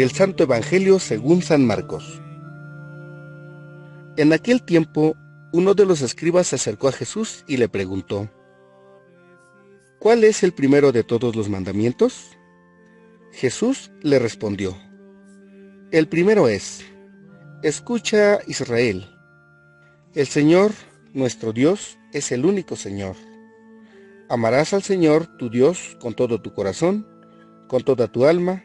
del Santo Evangelio según San Marcos. En aquel tiempo, uno de los escribas se acercó a Jesús y le preguntó, ¿Cuál es el primero de todos los mandamientos? Jesús le respondió, El primero es, Escucha Israel, el Señor, nuestro Dios, es el único Señor. Amarás al Señor, tu Dios, con todo tu corazón, con toda tu alma,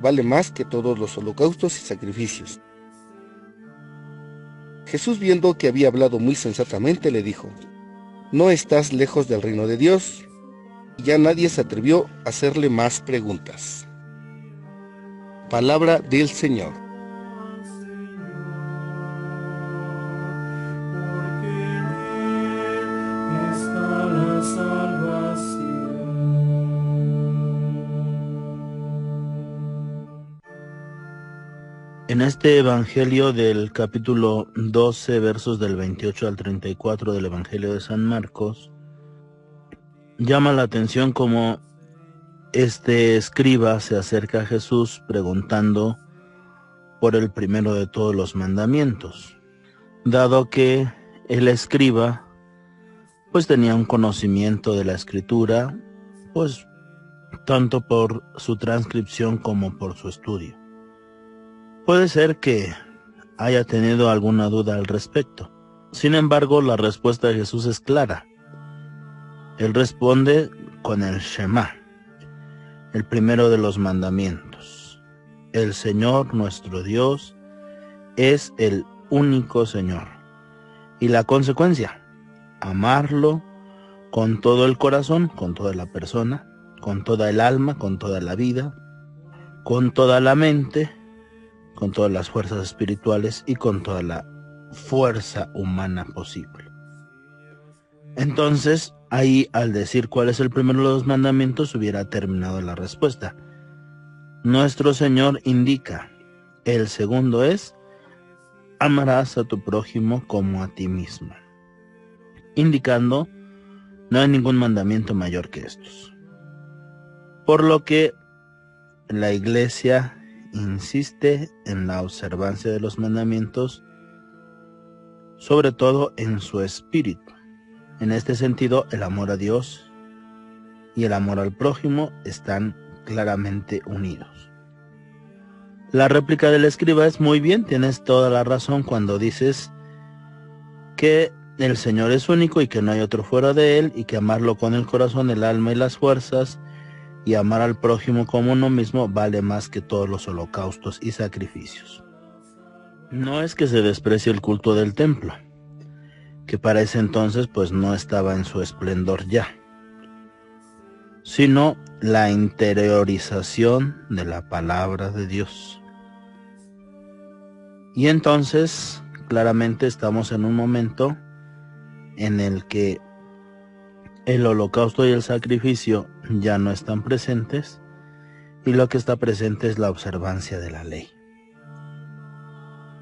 vale más que todos los holocaustos y sacrificios. Jesús viendo que había hablado muy sensatamente, le dijo, No estás lejos del reino de Dios ya nadie se atrevió a hacerle más preguntas. Palabra del Señor. En este Evangelio del capítulo 12, versos del 28 al 34 del Evangelio de San Marcos, llama la atención como este escriba se acerca a Jesús preguntando por el primero de todos los mandamientos, dado que el escriba pues tenía un conocimiento de la escritura, pues tanto por su transcripción como por su estudio. Puede ser que haya tenido alguna duda al respecto. Sin embargo, la respuesta de Jesús es clara. Él responde con el Shema, el primero de los mandamientos. El Señor nuestro Dios es el único Señor. Y la consecuencia, amarlo con todo el corazón, con toda la persona, con toda el alma, con toda la vida, con toda la mente, con todas las fuerzas espirituales y con toda la fuerza humana posible. Entonces, ahí al decir cuál es el primero de los mandamientos hubiera terminado la respuesta. Nuestro Señor indica, el segundo es, amarás a tu prójimo como a ti mismo, indicando, no hay ningún mandamiento mayor que estos. Por lo que la iglesia insiste en la observancia de los mandamientos, sobre todo en su espíritu en este sentido, el amor a Dios y el amor al prójimo están claramente unidos. La réplica del escriba es muy bien, tienes toda la razón cuando dices que el Señor es único y que no hay otro fuera de Él y que amarlo con el corazón, el alma y las fuerzas y amar al prójimo como uno mismo vale más que todos los holocaustos y sacrificios. No es que se desprecie el culto del templo, que para ese entonces pues no estaba en su esplendor ya, sino la interiorización de la palabra de Dios. Y entonces claramente estamos en un momento en el que el holocausto y el sacrificio ya no están presentes y lo que está presente es la observancia de la ley.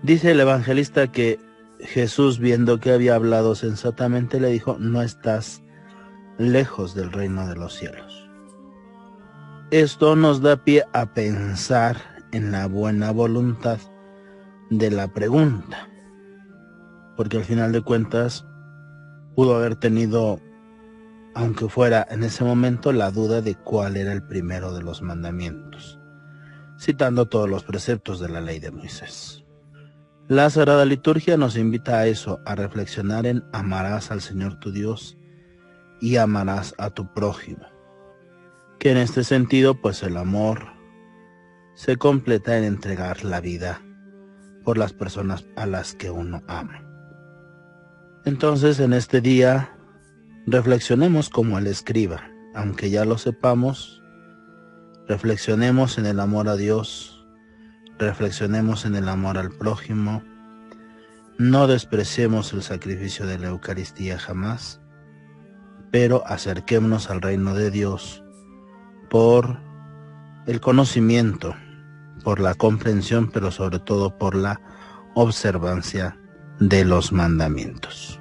Dice el evangelista que Jesús, viendo que había hablado sensatamente, le dijo, no estás lejos del reino de los cielos. Esto nos da pie a pensar en la buena voluntad de la pregunta, porque al final de cuentas pudo haber tenido, aunque fuera en ese momento, la duda de cuál era el primero de los mandamientos, citando todos los preceptos de la ley de Moisés. La Sagrada Liturgia nos invita a eso, a reflexionar en amarás al Señor tu Dios y amarás a tu prójimo. Que en este sentido, pues el amor se completa en entregar la vida por las personas a las que uno ama. Entonces, en este día, reflexionemos como el escriba, aunque ya lo sepamos, reflexionemos en el amor a Dios. Reflexionemos en el amor al prójimo, no despreciemos el sacrificio de la Eucaristía jamás, pero acerquémonos al reino de Dios por el conocimiento, por la comprensión, pero sobre todo por la observancia de los mandamientos.